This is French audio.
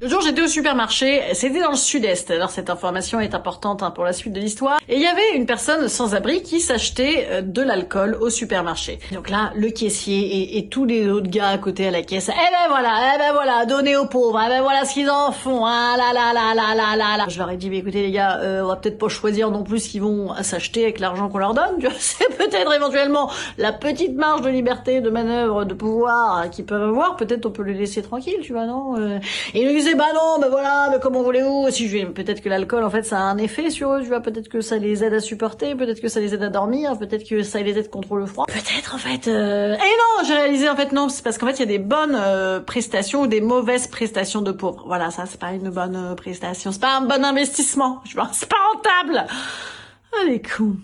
Le jour, j'étais au supermarché, c'était dans le sud-est, alors cette information est importante hein, pour la suite de l'histoire, et il y avait une personne sans abri qui s'achetait euh, de l'alcool au supermarché. Donc là, le caissier et, et, tous les autres gars à côté à la caisse, eh ben voilà, eh ben voilà, donnez aux pauvres, eh ben voilà ce qu'ils en font, ah là là là là là là là. Je leur ai dit, mais écoutez les gars, euh, on va peut-être pas choisir non plus ce qu'ils vont s'acheter avec l'argent qu'on leur donne, c'est peut-être éventuellement la petite marge de liberté, de manœuvre, de pouvoir qu'ils peuvent avoir, peut-être on peut les laisser tranquilles, tu vois, non euh. Bah non, bah voilà, mais comment voulez-vous? Si je vais, peut-être que l'alcool en fait ça a un effet sur eux, tu vois, peut-être que ça les aide à supporter, peut-être que ça les aide à dormir, peut-être que ça les aide contre le froid. Peut-être en fait. Euh... Et non, j'ai réalisé en fait non, c'est parce qu'en fait il y a des bonnes euh, prestations ou des mauvaises prestations de pauvres. Voilà, ça c'est pas une bonne euh, prestation, c'est pas un bon investissement, je vois, c'est pas rentable. Ah les cons.